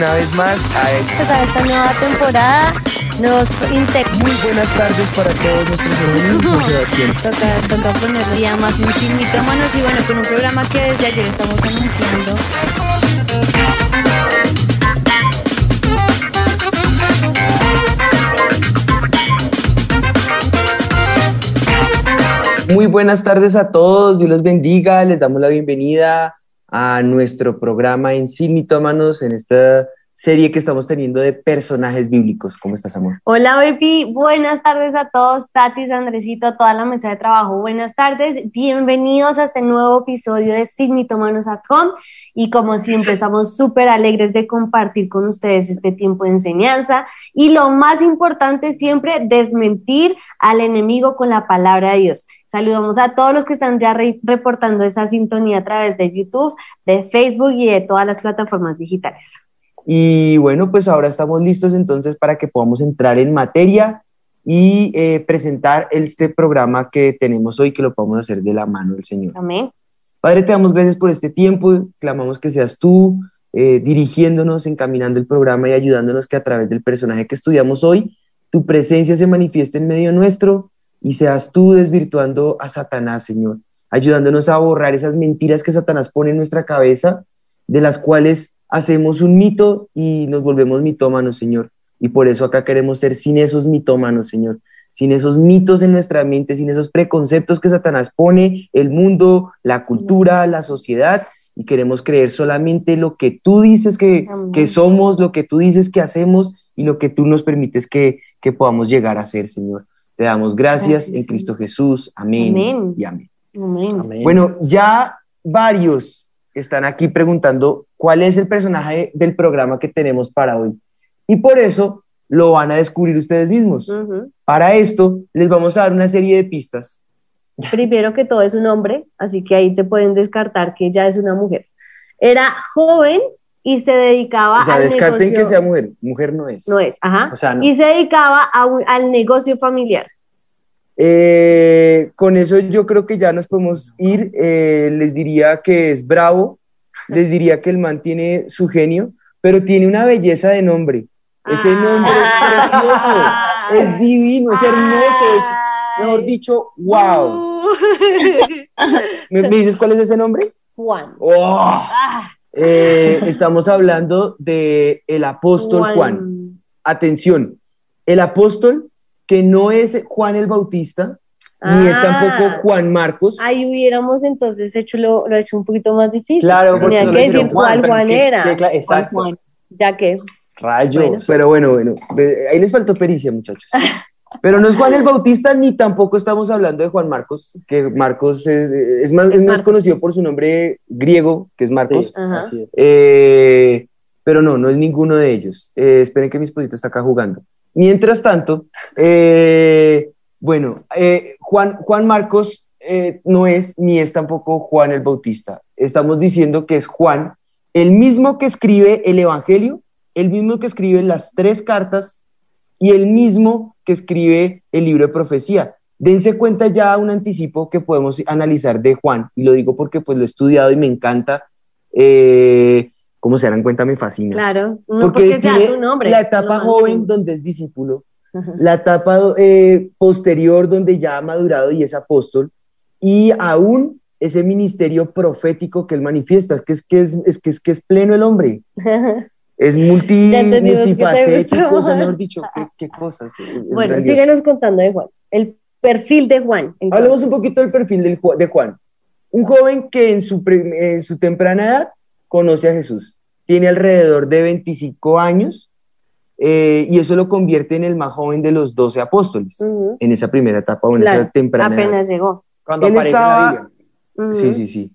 una vez más a esta, Pues a esta nueva temporada nos integra. muy buenas tardes para todos nuestros amigos. Sebastián. Toca, toca ponerle ya más en mitómanos y bueno, con un programa que desde ayer estamos anunciando. Muy buenas tardes a todos, Dios los bendiga, les damos la bienvenida a nuestro programa en Sin Mitómanos, en esta serie que estamos teniendo de personajes bíblicos. ¿Cómo estás, amor? Hola, baby. Buenas tardes a todos. Tatis, Andresito, toda la mesa de trabajo. Buenas tardes. Bienvenidos a este nuevo episodio de signitómanos.com. Y como siempre, estamos súper alegres de compartir con ustedes este tiempo de enseñanza. Y lo más importante, siempre desmentir al enemigo con la palabra de Dios. Saludamos a todos los que están ya re reportando esa sintonía a través de YouTube, de Facebook y de todas las plataformas digitales. Y bueno, pues ahora estamos listos entonces para que podamos entrar en materia y eh, presentar este programa que tenemos hoy, que lo podamos hacer de la mano del Señor. Amén. Padre, te damos gracias por este tiempo, clamamos que seas tú eh, dirigiéndonos, encaminando el programa y ayudándonos que a través del personaje que estudiamos hoy, tu presencia se manifieste en medio nuestro y seas tú desvirtuando a Satanás, Señor, ayudándonos a borrar esas mentiras que Satanás pone en nuestra cabeza, de las cuales hacemos un mito y nos volvemos mitómanos, Señor. Y por eso acá queremos ser sin esos mitómanos, Señor, sin esos mitos en nuestra mente, sin esos preconceptos que Satanás pone, el mundo, la cultura, la sociedad, y queremos creer solamente lo que tú dices que, que somos, lo que tú dices que hacemos y lo que tú nos permites que, que podamos llegar a ser, Señor. Te damos gracias, Gracias, en Cristo Jesús. Amén, Amén. y amén. Amén. Bueno, ya varios están aquí preguntando cuál es el personaje del programa que tenemos para hoy. Y por eso lo van a descubrir ustedes mismos. Ujú. Para esto les vamos a dar una serie de pistas. Primero que todo es un hombre, así que ahí te pueden descartar que ya es una mujer. Era joven y se dedicaba O sea, al descarten negocio. que sea mujer. Mujer no es. No es, ajá. O sea, no. Y se dedicaba a un- al negocio familiar. Eh, con eso yo creo que ya nos podemos ir. Eh, les diría que es bravo, les diría que el man tiene su genio, pero tiene una belleza de nombre. Ese nombre es precioso, es divino, es hermoso, es, mejor dicho, wow. ¿Me, me dices cuál es ese nombre? Juan. ¡Oh! Ah, Eh, estamos hablando de el apóstol Juan. Atención, el apóstol que no es Juan el Bautista, ni es Ah. tampoco Juan Marcos. Ahí hubiéramos entonces hecho lo, lo hecho un poquito más difícil. Claro, porque Tenía que decir dijeron cuál pero Juan qué- era. ¿Cuál exacto. Juan? Ya que Rayos. Bueno. Pero bueno, bueno, ahí les faltó pericia, muchachos. Pero no es Juan el Bautista, ni tampoco estamos hablando de Juan Marcos, que Marcos es, es más, es más Marcos. conocido por su nombre griego, que es Marcos. Sí, así es. Eh, pero no, no es ninguno de ellos. Eh, esperen que mi esposita está acá jugando. Mientras tanto, eh, bueno, eh, Juan, Juan Marcos eh, no es ni es tampoco Juan el Bautista. Estamos diciendo que es Juan, el mismo que escribe el Evangelio, el mismo que escribe las tres cartas y el mismo que escribe el libro de profecía. Dense cuenta ya un anticipo que podemos analizar de Juan, y lo digo porque pues lo he estudiado y me encanta. Eh, como se dan cuenta, me fascina. Claro. No porque porque, sea tiene tu nombre. la etapa joven donde es discípulo. La etapa eh, posterior donde ya ha madurado y es apóstol, y aún ese ministerio profético que él manifiesta, es que es, que es, es que es, que es pleno el hombre, es multi, multifacético, o sea, mejor dicho, qué, qué cosas. Bueno, síguenos contando de Juan. El perfil de Juan. entonces. Hablemos un poquito del perfil del de Juan. Un joven que en su, en su temprana edad conoce a Jesús. Tiene alrededor de 25 años eh, y eso lo convierte en el más joven de los 12 apóstoles Ujú. en esa primera etapa o en Claro, esa temprana edad. Apenas llegó. Cuando Él aparece estaba- la Biblia. Ujú. Sí, sí, sí.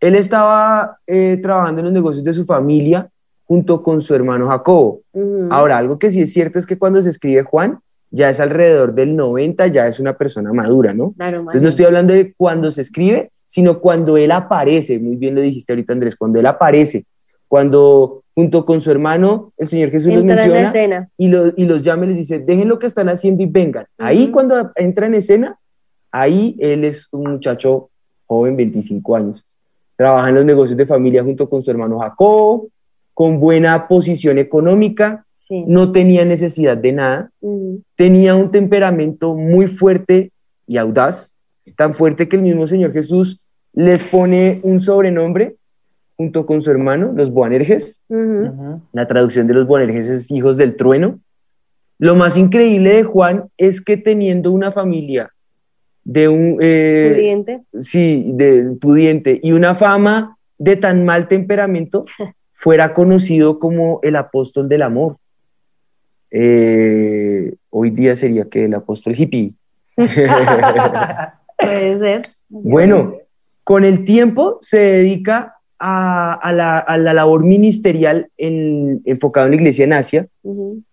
Él estaba eh, trabajando en los negocios de su familia junto con su hermano Jacobo. Ujú. Ahora, algo que sí es cierto es que cuando se escribe Juan, ya es alrededor del 90, ya es una persona madura, ¿no? Claro, Entonces no estoy hablando de cuando se escribe, sino cuando él aparece, muy bien lo dijiste ahorita Andrés, cuando él aparece, cuando junto con su hermano el Señor Jesús los Entra en la menciona escena. y, lo- y los llama y les dice, dejen lo que están haciendo y vengan. Ahí cuando entra en escena, ahí él es un muchacho joven, 25 años, trabaja en los negocios de familia junto con su hermano Jacob, con buena posición económica, no tenía necesidad de nada, tenía un temperamento muy fuerte y audaz, tan fuerte que el mismo Señor Jesús les pone un sobrenombre junto con su hermano, los Boanerges. La traducción de los Boanerges es hijos del trueno. Lo más increíble de Juan es que teniendo una familia de un... Eh, pudiente. Sí, de pudiente y una fama de tan mal temperamento, fuera conocido como el apóstol del amor. Eh, hoy día sería que el apóstol hippie. Puede ser. Bueno, con el tiempo se dedica a, la, labor ministerial en, enfocado en la iglesia en Asia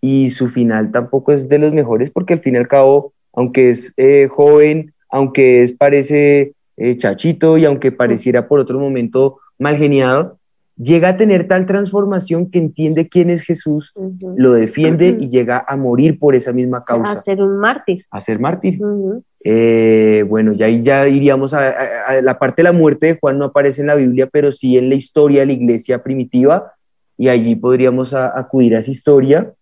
y su final tampoco es de los mejores porque al fin y al cabo, aunque es eh, joven, aunque es parece eh, chachito y aunque pareciera por otro momento mal geniado, llega a tener tal transformación que entiende quién es Jesús, lo defiende y llega a morir por esa misma causa. a ser un mártir. A ser mártir. Eh, bueno, ya ahí ya iríamos a, la parte de la muerte de Juan no aparece en la Biblia, pero sí en la historia de la iglesia primitiva y allí podríamos acudir a esa historia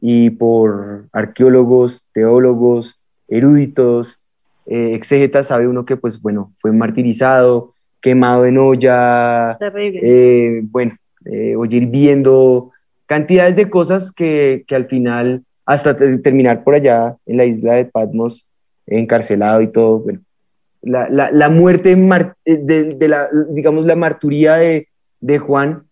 y por arqueólogos, teólogos, eruditos, eh, exégetas, sabe uno que pues bueno, fue martirizado, quemado en olla, eh, bueno, eh, oye, viendo cantidades de cosas que, que al final, hasta terminar por allá en la isla de Patmos, encarcelado y todo, bueno, la, la, la muerte eh, de, de, la, digamos, la marturía de, de Juan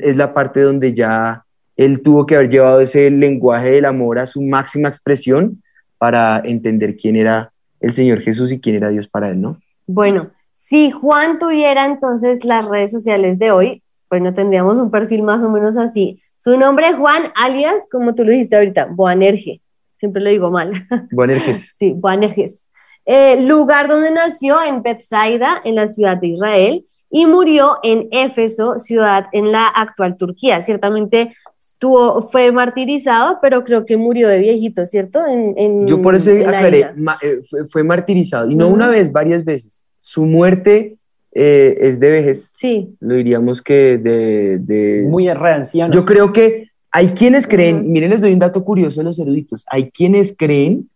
es la parte donde ya él tuvo que haber llevado ese lenguaje del amor a su máxima expresión para entender quién era el Señor Jesús y quién era Dios para él, ¿no? Bueno, si Juan tuviera entonces las redes sociales de hoy, pues no tendríamos un perfil más o menos así. Su nombre es Juan, alias, como tú lo dijiste ahorita, Boanerge. Siempre lo digo mal. Boanerges. sí, Boanerges. Eh, lugar donde nació en Bethsaida, en la ciudad de Israel, y murió en Éfeso, ciudad en la actual Turquía. Ciertamente estuvo, fue martirizado, pero creo que murió de viejito, ¿cierto? En, Yo por eso aclaré, eh, fue, martirizado, y no una vez, varias veces su muerte eh, es de vejez. Sí. Lo diríamos que de... Muy reanciano. Yo creo que hay quienes creen, miren, les doy un dato curioso a los eruditos, hay quienes creen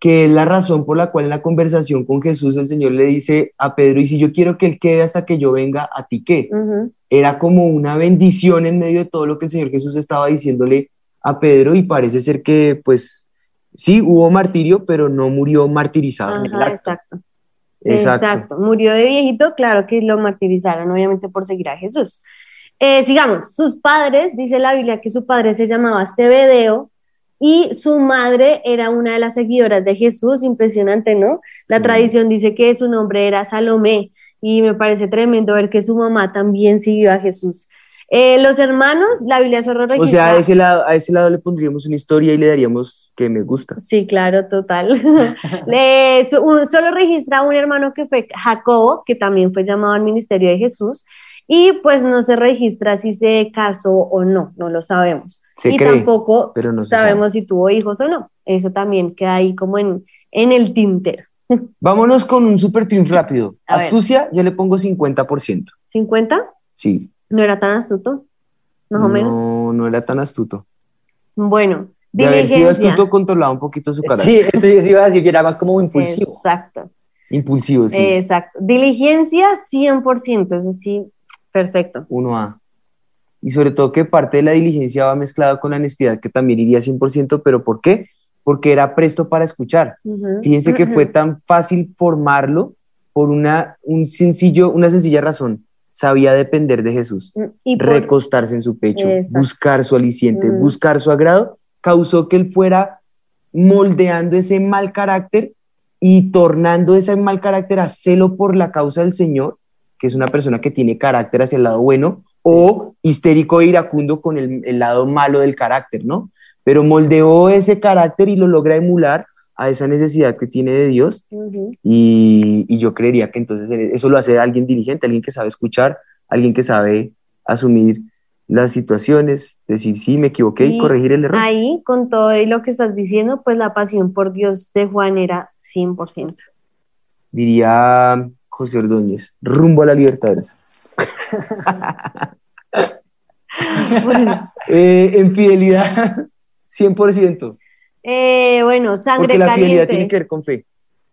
que es la razón por la cual en la conversación con Jesús el Señor le dice a Pedro, y si yo quiero que Él quede hasta que yo venga, ¿a ti qué? Era como una bendición en medio de todo lo que el Señor Jesús estaba diciéndole a Pedro y parece ser que pues sí, hubo martirio, pero no murió martirizado. exacto. Exacto. Murió de viejito, claro que lo martirizaron, obviamente por seguir a Jesús. Eh, sigamos, sus padres, dice la Biblia que su padre se llamaba Zebedeo y su madre era una de las seguidoras de Jesús, impresionante, ¿no? La tradición dice que su nombre era Salomé y me parece tremendo ver que su mamá también siguió a Jesús. Eh, los hermanos, la Biblia solo registra... O sea, a ese, lado, a ese lado le pondríamos una historia y le daríamos que me gusta. Sí, claro, total. le, solo registra un hermano que fue Jacobo, que también fue llamado al ministerio de Jesús, y pues no se registra si se casó o no, no lo sabemos. y tampoco sabemos si tuvo hijos o no. Eso también queda ahí como en, en el tintero. Vámonos con un super triunfo rápido. Astucia, yo le pongo 50%. ¿50? Sí. ¿No era tan astuto? Más o menos. No, no era tan astuto. Bueno, de haber sido astuto, controlaba un poquito su carácter. Sí, eso, iba a decir que era más como impulsivo. Exacto. Impulsivo, sí. Exacto. Diligencia, 100%, eso sí, perfecto. 1A. Y sobre todo que parte de la diligencia va mezclada con la honestidad, que también iría 100%, pero ¿por qué? Porque era presto para escuchar. Fíjense que fue tan fácil formarlo por una, un sencillo, una sencilla razón sabía depender de Jesús, mm, y recostarse en su pecho, buscar su aliciente, mm. buscar su agrado, causó que él fuera moldeando ese mal carácter y tornando ese mal carácter a celo por la causa del Señor, que es una persona que tiene carácter hacia el lado bueno, o histérico e iracundo con el, el lado malo del carácter, ¿no? Pero moldeó ese carácter y lo logra emular a esa necesidad que tiene de Dios y, y, yo creería que entonces eso lo hace alguien diligente, alguien que sabe escuchar, alguien que sabe asumir las situaciones, decir sí, me equivoqué y, corregir el error. Ahí, con todo lo que estás diciendo, pues la pasión por Dios de Juan era 100%. Diría José Ordóñez, rumbo a la libertad. Eh, en fidelidad, 100%. Eh, bueno, sangre Porque la caliente. fidelidad tiene que ver con fe.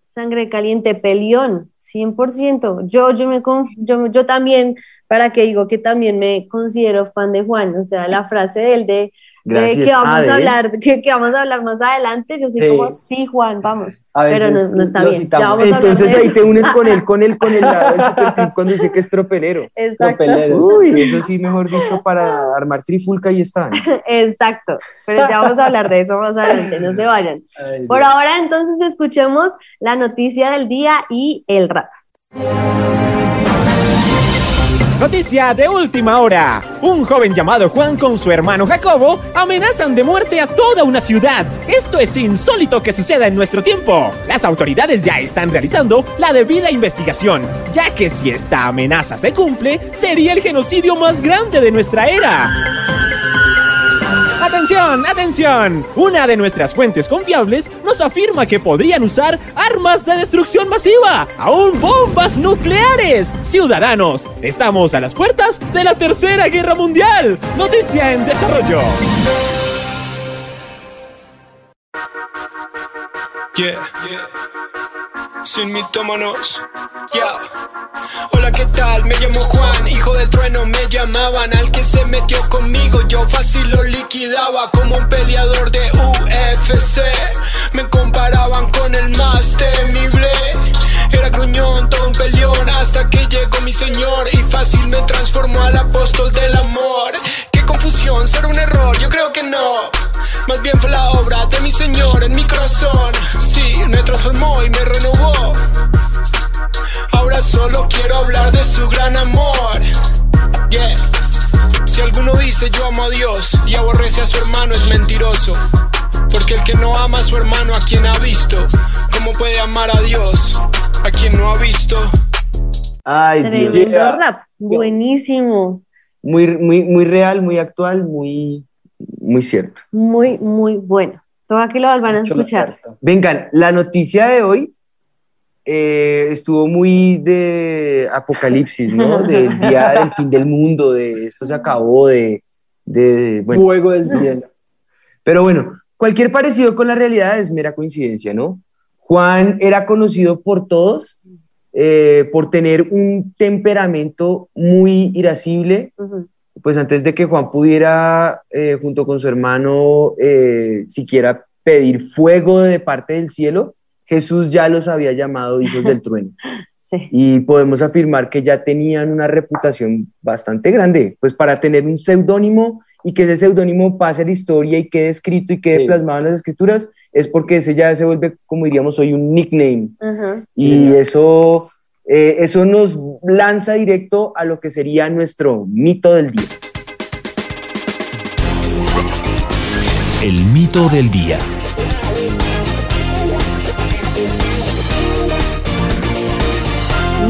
Sangre caliente, pelión, 100%. Yo, yo, me, yo, yo también, para que digo que también me considero fan de Juan, o sea, la frase de él de, de Gracias. que vamos de a hablar, que, que vamos a hablar más adelante, yo soy Sí. como, sí, Juan, vamos. A Pero no, no está bien. Entonces ahí te unes con él, con él, con el lado del cuando dice que es tropelero. Exacto, Tropelero. Uy, eso sí, mejor dicho, para armar trifulca y está. exacto. Pero ya vamos a hablar de eso más adelante, no se vayan. Ay, Por ahora, entonces, escuchemos la noticia del día y el rap. Noticia de última hora. Un joven llamado Juan con su hermano Jacobo amenazan de muerte a toda una ciudad. Esto es insólito que suceda en nuestro tiempo. Las autoridades ya están realizando la debida investigación, ya que si esta amenaza se cumple, sería el genocidio más grande de nuestra era. ¡Atención! ¡Atención! Una de nuestras fuentes confiables nos afirma que podrían usar armas de destrucción masiva, aún bombas nucleares. Ciudadanos, estamos a las puertas de la Tercera Guerra Mundial. Noticia en desarrollo. Yeah. Sin mitómanos. Yeah. Hola, ¿qué tal? Me llamo Juan, hijo del trueno. Me llamaban al que se metió conmigo. Yo fácil lo liquidaba como un peleador de UFC. Me comparaban con el más temible. Era gruñón, todo un peleón. Hasta que llegó mi señor y fácil me transformó al apóstol del amor. Qué confusión, será un error. Yo creo que no. Más bien fue la obra de mi Señor en mi corazón. Sí, me transformó y me renovó. Ahora solo quiero hablar de su gran amor. Yeah. Si alguno dice yo amo a Dios y aborrece a su hermano es mentiroso. Porque el que no ama a su hermano a quien ha visto, ¿cómo puede amar a Dios a quien no ha visto? Ay, Dios. Tremendo Yeah. rap, buenísimo. Muy, muy, muy real, muy actual, muy, muy cierto. Muy, muy bueno. Todo que lo van a escuchar. Vengan, la noticia de hoy eh, estuvo muy de apocalipsis, ¿no? Del día del fin del mundo, de esto se acabó, de, de bueno. Fuego del cielo. Pero bueno, cualquier parecido con la realidad es mera coincidencia, ¿no? Juan era conocido por todos eh, por tener un temperamento muy irascible, Ujú. pues antes de que Juan pudiera, eh, junto con su hermano, eh, siquiera pedir fuego de parte del cielo, Jesús ya los había llamado hijos del trueno. Sí. Y podemos afirmar que ya tenían una reputación bastante grande, pues para tener un seudónimo y que ese seudónimo pase a la historia y quede escrito y quede Sí. plasmado en las escrituras, es porque ese ya se vuelve, como diríamos hoy, un nickname. Y eso, eh, eso nos lanza directo a lo que sería nuestro mito del día. El mito del día.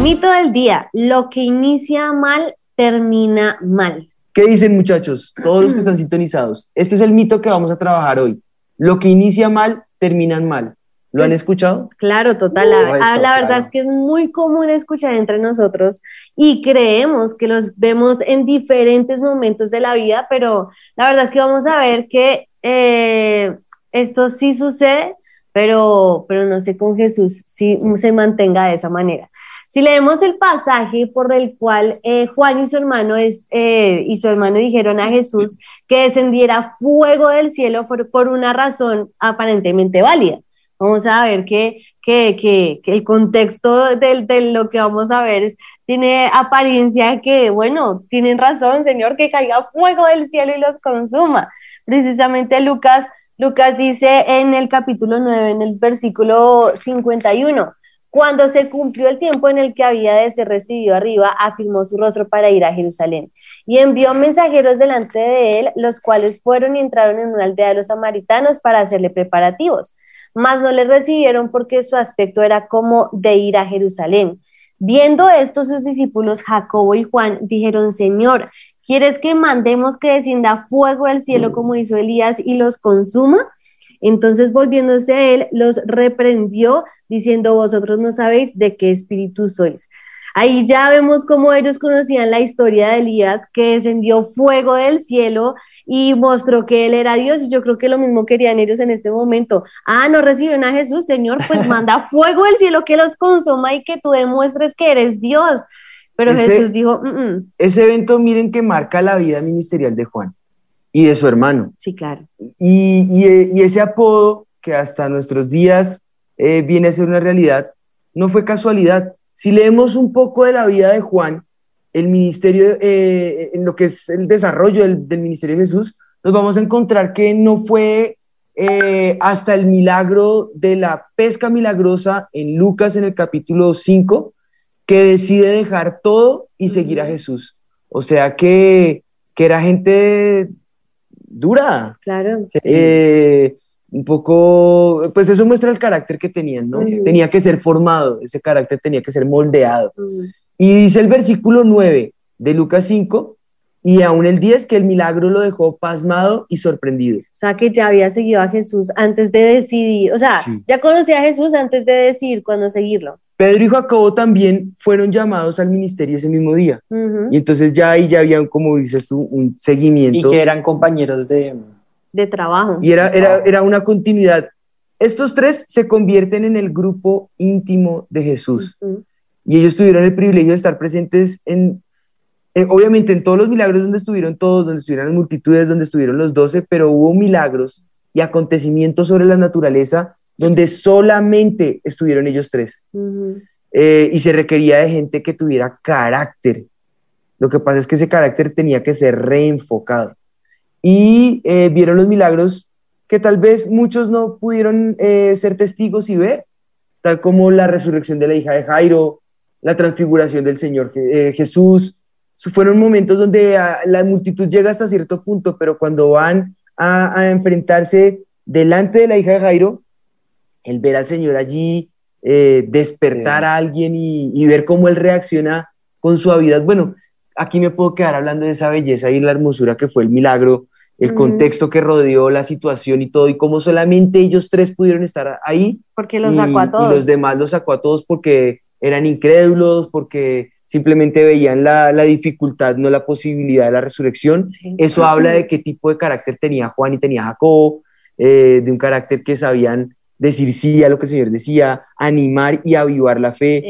Mito del día. Lo que inicia mal, termina mal. ¿Qué dicen muchachos? Todos los que están sintonizados. Este es el mito que vamos a trabajar hoy. Lo que inicia mal, terminan mal. ¿Lo han Pues, escuchado? Claro, total. La, Correcto, ah, la verdad claro. es que es muy común escuchar entre nosotros y creemos que los vemos en diferentes momentos de la vida, pero la verdad es que vamos a ver que eh, esto sí sucede, pero, pero no sé con Jesús si se mantenga de esa manera. Si leemos el pasaje por el cual eh, Juan y su hermano eh, y su hermano dijeron a Jesús que descendiera fuego del cielo por, por una razón aparentemente válida. Vamos a ver que, que, que, el contexto de, lo que vamos a ver tiene apariencia que, bueno, tienen razón, Señor, que caiga fuego del cielo y los consuma. Precisamente Lucas, Lucas dice en el capítulo 9, en el versículo 51, cuando se cumplió el tiempo en el que había de ser recibido arriba, afirmó su rostro para ir a Jerusalén y envió mensajeros delante de él, los cuales fueron y entraron en una aldea de los samaritanos para hacerle preparativos mas no le recibieron porque su aspecto era como de ir a Jerusalén. Viendo esto, sus discípulos Jacobo y Juan dijeron, Señor, ¿quieres que mandemos que descienda fuego del cielo como hizo Elías y los consuma? Entonces, volviéndose a él, los reprendió, diciendo, vosotros no sabéis de qué espíritu sois. Ahí ya vemos cómo ellos conocían la historia de Elías, que descendió fuego del cielo y mostró que él era Dios. Y yo creo que lo mismo querían ellos en este momento. Ah, no recibieron a Jesús, Señor, pues manda fuego del cielo que los consuma y que tú demuestres que eres Dios. Pero Ese- Jesús dijo, "Mm, mm". Ese evento, miren que marca la vida ministerial de Juan y de su hermano. sí, claro. Y, y- y ese apodo que hasta nuestros días eh, viene a ser una realidad, no fue casualidad. Si leemos un poco de la vida de Juan, el ministerio, eh, en lo que es el desarrollo del, del ministerio de Jesús, nos vamos a encontrar que no fue eh, hasta el milagro de la pesca milagrosa en Lucas en el capítulo 5 que decide dejar todo y seguir a Jesús. O sea que, que era gente dura, Claro. eh, un poco, pues eso muestra el carácter que tenían, ¿no? Tenía que ser formado, ese carácter tenía que ser moldeado. Y dice el versículo 9 de Lucas 5, y aún el 10, que el milagro lo dejó pasmado y sorprendido. O sea, que ya había seguido a Jesús antes de decidir, o sea, Sí. ya conocía a Jesús antes de decidir cuándo seguirlo. Pedro y Jacobo también fueron llamados al ministerio ese mismo día. Y entonces ya ahí ya había, como dices tú, un Y seguimiento. que eran compañeros de... De trabajo. Y era, era, era una continuidad. Estos tres se convierten en el grupo íntimo de Jesús. Y ellos tuvieron el privilegio de estar presentes en, eh, obviamente en todos los milagros donde estuvieron todos, donde estuvieron las multitudes, donde estuvieron los doce, pero hubo milagros y acontecimientos sobre la naturaleza donde solamente estuvieron ellos tres. Eh, y se requería de gente que tuviera carácter. Lo que pasa es que ese carácter tenía que ser reenfocado. Y eh, vieron los milagros que tal vez muchos no pudieron eh, ser testigos y ver, tal como la resurrección de la hija de Jairo, la transfiguración del Señor Jesús. Fueron momentos donde ah, la multitud llega hasta cierto punto, pero cuando van a, a enfrentarse delante de la hija de Jairo, el ver al Señor allí, eh, despertar Sí. a alguien y, y ver cómo Él reacciona con suavidad. Bueno, aquí me puedo quedar hablando de esa belleza y la hermosura que fue el milagro, el contexto que rodeó la situación y todo, y cómo solamente ellos tres pudieron estar ahí. Porque los y- sacó a Y todos. los demás los sacó a todos porque eran incrédulos, porque simplemente veían la, la dificultad, no la posibilidad de la resurrección. Sí. Eso habla de qué tipo de carácter tenía Juan y tenía Jacobo, eh, de un carácter que sabían decir sí a lo que el Señor decía, animar y avivar la fe.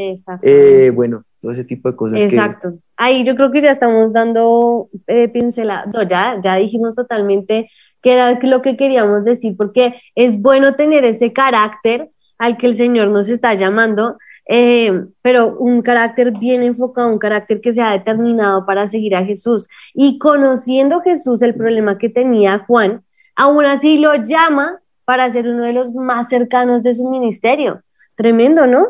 Eh, bueno, todo ese tipo de cosas. que- Exacto. Ahí yo creo que ya estamos dando eh, pincelada. No, ya, ya dijimos totalmente que era lo que queríamos decir, porque es bueno tener ese carácter al que el Señor nos está llamando, eh, pero un carácter bien enfocado, un carácter que se ha determinado para seguir a Jesús. Y conociendo Jesús el problema que tenía Juan, aún así lo llama para ser uno de los más cercanos de su ministerio. Tremendo, ¿no?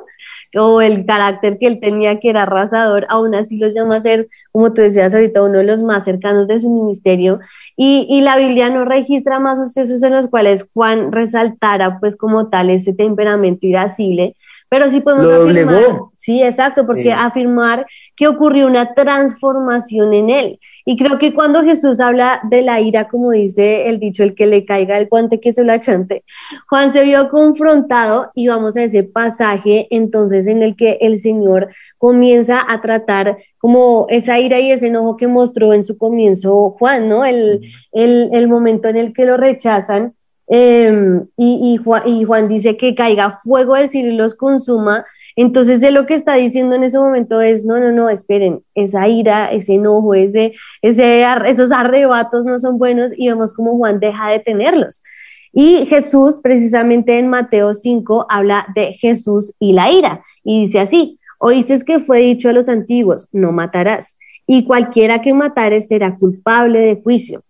o el carácter que él tenía que era arrasador, aún así los llama a ser, como tú decías ahorita, uno de los más cercanos de su ministerio. Y, y la Biblia no registra más sucesos en los cuales Juan resaltara pues como tal ese temperamento irascible, pero sí podemos Lo afirmar, sí, exacto, porque Sí. afirmar que ocurrió una transformación en él. Y creo que cuando Jesús habla de la ira, como dice el dicho, el que le caiga el guante que se lo achante, Juan se vio confrontado y vamos a ese pasaje entonces en el que el Señor comienza a tratar como esa ira y ese enojo que mostró en su comienzo Juan, ¿no? El, el, el momento en el que lo rechazan eh, y, y, Juan, y Juan dice que caiga fuego del cielo y los consuma. Entonces él lo que está diciendo en ese momento es, no, no, no, esperen, esa ira, ese enojo, ese, ese, esos arrebatos no son buenos y vemos como Juan deja de tenerlos. Y Jesús, precisamente en Mateo 5, habla de Jesús y la ira. Y dice así, oíste que fue dicho a los antiguos, no matarás, y cualquiera que matare será culpable de juicio.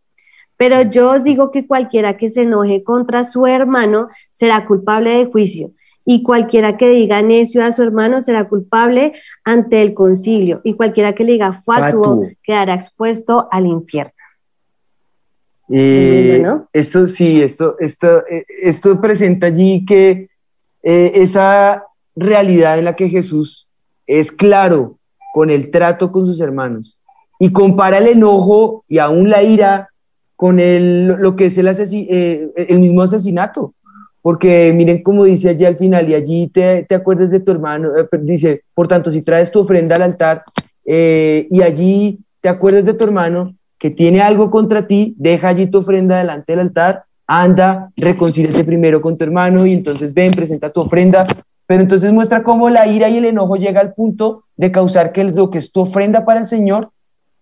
Pero yo os digo que cualquiera que se enoje contra su hermano será culpable de juicio, y cualquiera que diga necio a su hermano será culpable ante el concilio, y cualquiera que le diga fatuo, quedará expuesto al infierno. Eh, ¿no? Esto sí, esto, esto, eh, esto presenta allí que eh, esa realidad en la que Jesús es claro con el trato con sus hermanos y compara el enojo y aún la ira con el, lo que es el, eh, el mismo asesinato. Porque miren cómo dice allí al final, y allí te, te acuerdas de tu hermano, eh, dice, por tanto, si traes tu ofrenda al altar eh, y allí te acuerdas de tu hermano que tiene algo contra ti, deja allí tu ofrenda delante del altar, anda, reconcíliate primero con tu hermano y entonces ven, presenta tu ofrenda, pero entonces muestra cómo la ira y el enojo llega al punto de causar que lo que es tu ofrenda para el Señor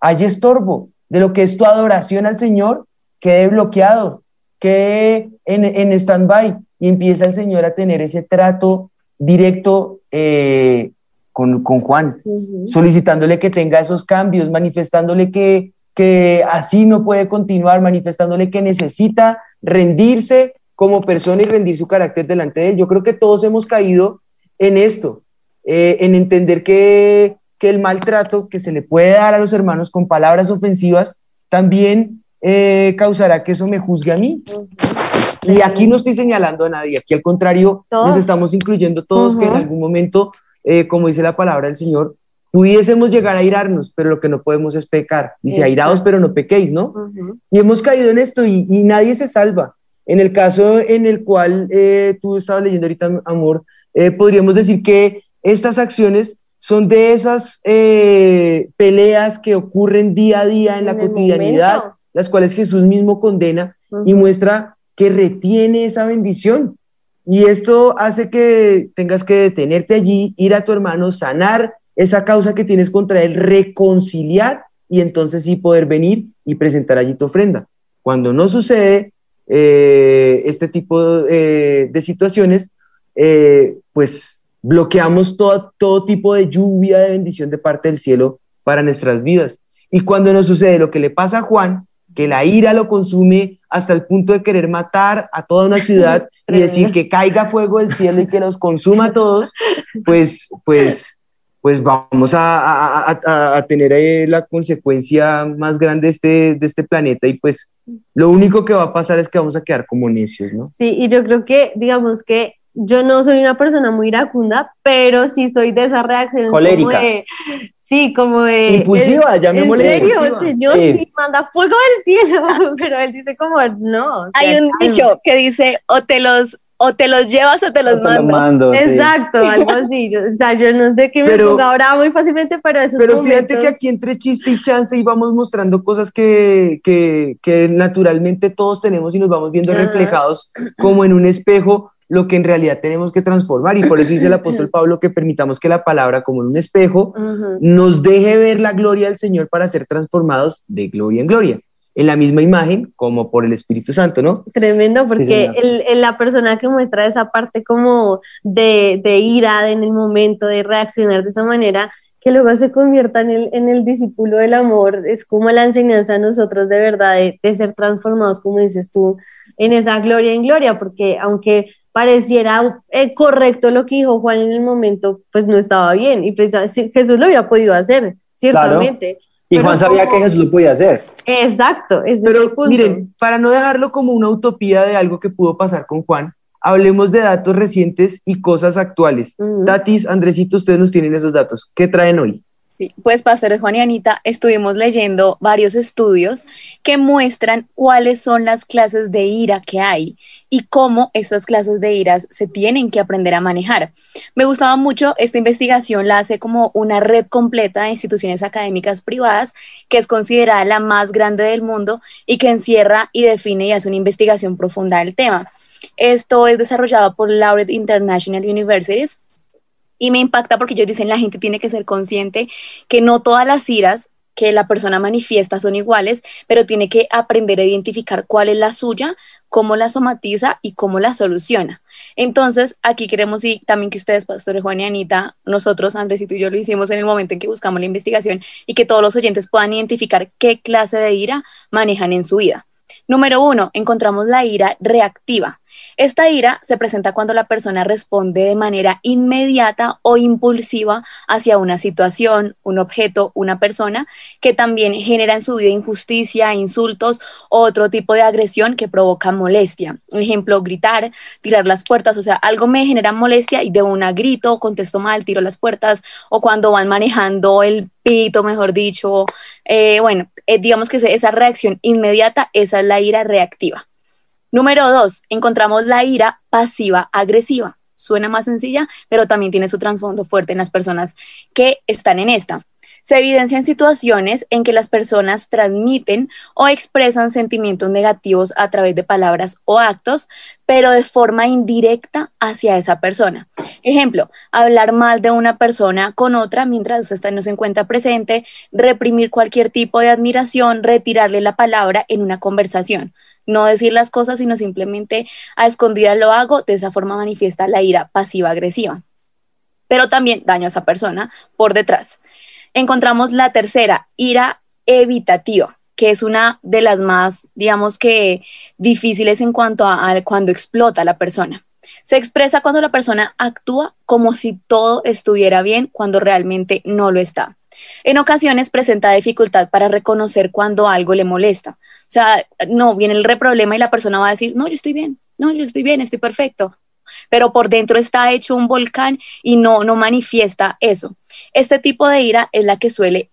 haya estorbo, de lo que es tu adoración al Señor quede bloqueado, quede en, en stand-by y empieza el Señor a tener ese trato directo eh, con, con, Juan, solicitándole que tenga esos cambios, manifestándole que, que así no puede continuar, manifestándole que necesita rendirse como persona y rendir su carácter delante de él. Yo creo que todos hemos caído en esto, eh, en entender que, que, el maltrato que se le puede dar a los hermanos con palabras ofensivas también eh, causará que eso me juzgue a mí. Y aquí no estoy señalando a nadie, aquí al contrario, nos estamos incluyendo todos que en algún momento, eh, como dice la palabra del Señor, pudiésemos llegar a irarnos, pero lo que no podemos es pecar. Dice, airados, pero no pequéis, ¿no? Y hemos caído en esto y, nadie se salva. En el caso en el cual eh, tú estabas leyendo ahorita, amor, eh, podríamos decir que estas acciones son de esas peleas que ocurren día a día en, la cotidianidad, las cuales Jesús mismo condena y muestra que retiene esa bendición. Y esto hace que tengas que detenerte allí, ir a tu hermano, sanar esa causa que tienes contra él, reconciliar y entonces sí poder venir y presentar allí tu ofrenda. Cuando no sucede eh, este tipo eh, de situaciones, eh, pues bloqueamos todo, todo tipo de lluvia de bendición de parte del cielo para nuestras vidas. Y cuando no sucede lo que le pasa a Juan, que la ira lo consume hasta el punto de querer matar a toda una ciudad y decir que caiga fuego del cielo y que los consuma a todos, pues, pues, pues vamos a, a, a, tener eh, la consecuencia más grande de este, de este planeta y pues lo único que va a pasar es que vamos a quedar como necios, ¿no? Sí, y yo creo que, digamos que yo no soy una persona muy iracunda, pero sí soy de esa reacción Colérica. Sí, como de... Impulsiva, ya me ¿En serio? Señor, sí. manda fuego del cielo, pero él dice como, no. Hay un dicho que dice, o te los o te los llevas o te los mando. Exacto, algo así. o sea, yo no sé qué me ponga ahora muy fácilmente, pero eso Pero fíjate que aquí entre chiste y chance íbamos mostrando cosas que, que, que naturalmente todos tenemos y nos vamos viendo reflejados como en un espejo lo que en realidad tenemos que transformar. Y por eso dice el apóstol Pablo que permitamos que la palabra, como en un espejo, nos deje ver la gloria del Señor para ser transformados de gloria en gloria en la misma imagen como por el Espíritu Santo, ¿no? Tremendo, porque el, la persona que muestra esa parte como de, de, ira en el momento de reaccionar de esa manera, que luego se convierta en el, en el discípulo del amor, es como la enseñanza a nosotros de verdad de, de ser transformados, como dices tú, en esa gloria en gloria, porque aunque pareciera eh, correcto lo que dijo Juan en el momento, pues no estaba bien. Y pues, Jesús lo hubiera podido hacer, ciertamente. Y Juan sabía que Jesús lo podía hacer. Exacto. Pero miren, para no dejarlo como una utopía de algo que pudo pasar con Juan, hablemos de datos recientes y cosas actuales. Tatis, Andresito, ustedes nos tienen esos datos. ¿Qué traen hoy? Sí, pues pastores Juan y Anita, estuvimos leyendo varios estudios que muestran cuáles son las clases de ira que hay y cómo estas clases de iras se tienen que aprender a manejar. Me gustaba mucho esta investigación, la hace como una red completa de instituciones académicas privadas que es considerada la más grande del mundo y que encierra y define y hace una investigación profunda del tema. Esto es desarrollado por Laureate International Universities y me impacta porque ellos dicen la gente tiene que ser consciente que no todas las iras que la persona manifiesta son iguales, pero tiene que aprender a identificar cuál es la suya, cómo la somatiza y cómo la soluciona. Entonces, aquí queremos y también que ustedes, pastores Juan y Anita, nosotros, Andrés y yo lo hicimos en el momento en que buscamos la investigación y que todos los oyentes puedan identificar qué clase de ira manejan en su vida. Número uno, encontramos la ira reactiva. Esta ira se presenta cuando la persona responde de manera inmediata o impulsiva hacia una situación, un objeto, una persona, que también genera en su vida injusticia, insultos o otro tipo de agresión que provoca molestia. Ejemplo, gritar, tirar las puertas, o sea, algo me genera molestia y de una grito, contesto mal, tiro las puertas, o cuando van manejando el pito, mejor dicho. Eh, bueno, eh, digamos que esa reacción inmediata, esa es la ira reactiva. Número dos, encontramos la ira pasiva-agresiva. Suena más sencilla, pero también tiene su trasfondo fuerte en las personas que están en esta. Se evidencia en situaciones en que las personas transmiten o expresan sentimientos negativos a través de palabras o actos, pero de forma indirecta hacia esa persona. Ejemplo, hablar mal de una persona con otra mientras esta no se encuentra presente, reprimir cualquier tipo de admiración, retirarle la palabra en una conversación. No decir las cosas, sino simplemente a escondidas lo hago, de esa forma manifiesta la ira pasiva-agresiva. Pero también daño a esa persona por detrás encontramos la tercera, ira evitativa, que es una de las más, digamos que, difíciles en cuanto a, cuando explota la persona. Se expresa cuando la persona actúa como si todo estuviera bien cuando realmente no lo está. En ocasiones presenta dificultad para reconocer cuando algo le molesta. O sea, no, viene el reproblema y la persona va a decir, no, yo estoy bien, no, yo estoy bien, estoy perfecto pero por dentro está hecho un volcán y no, no manifiesta eso. Este tipo de ira es la que suele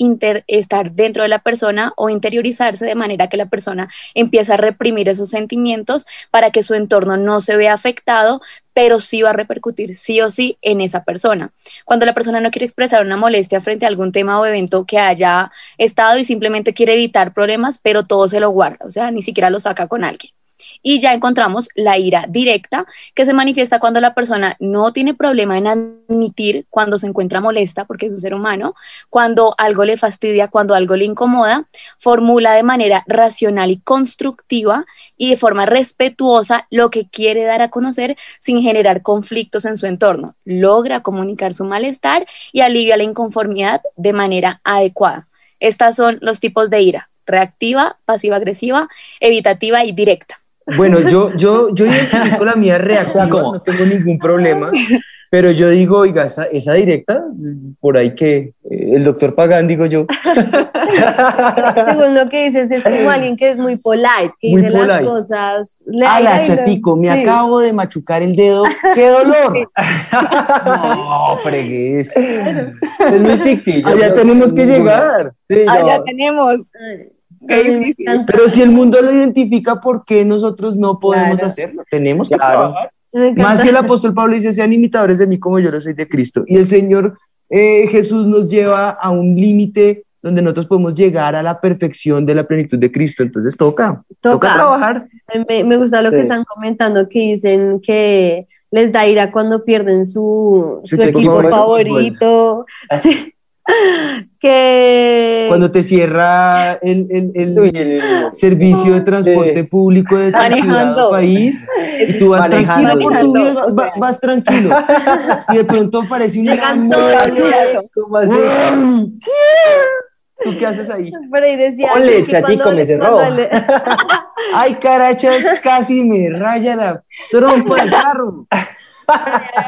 estar dentro de la persona o interiorizarse de manera que la persona empieza a reprimir esos sentimientos para que su entorno no se vea afectado, pero sí va a repercutir sí o sí en esa persona. Cuando la persona no quiere expresar una molestia frente a algún tema o evento que haya estado y simplemente quiere evitar problemas, pero todo se lo guarda, o sea, ni siquiera lo saca con alguien. Y ya encontramos la ira directa, que se manifiesta cuando la persona no tiene problema en admitir cuando se encuentra molesta, porque es un ser humano, cuando algo le fastidia, cuando algo le incomoda, formula de manera racional y constructiva y de forma respetuosa lo que quiere dar a conocer sin generar conflictos en su entorno. Logra comunicar su malestar y alivia la inconformidad de manera adecuada. Estos son los tipos de ira, reactiva, pasiva-agresiva, evitativa y directa. Bueno, yo, yo, yo identifico la mía reactiva, no tengo ningún problema, pero yo digo, oiga, esa, esa directa, por ahí que eh, el doctor Pagan, digo yo. Según lo que dices, es como alguien que es muy polite, que dice las cosas. la chatico, me acabo de machucar el dedo, ¡qué dolor! no, fregues. Es muy ficticio. Allá tenemos que llegar. Sí, Allá tenemos. Pero si el mundo lo identifica, ¿por qué nosotros no podemos hacerlo? Tenemos que trabajar. Más si el apóstol Pablo dice, sean imitadores de mí como yo lo soy de Cristo. Y el Señor eh, Jesús nos lleva a un límite donde nosotros podemos llegar a la perfección de la plenitud de Cristo. Entonces toca, toca, trabajar. Me, gusta lo que están comentando, que dicen que les da ira cuando pierden su, equipo, favorito. Sí que cuando te cierra el, el, servicio de transporte público de tu ciudad país y tú vas tranquilo por tu vida, vas, tranquilo. Y de pronto aparece una ¿Tú qué haces ahí? Pero ahí decía Ole, chatico, me cerró. Ay, carachas, casi me raya la trompa del carro.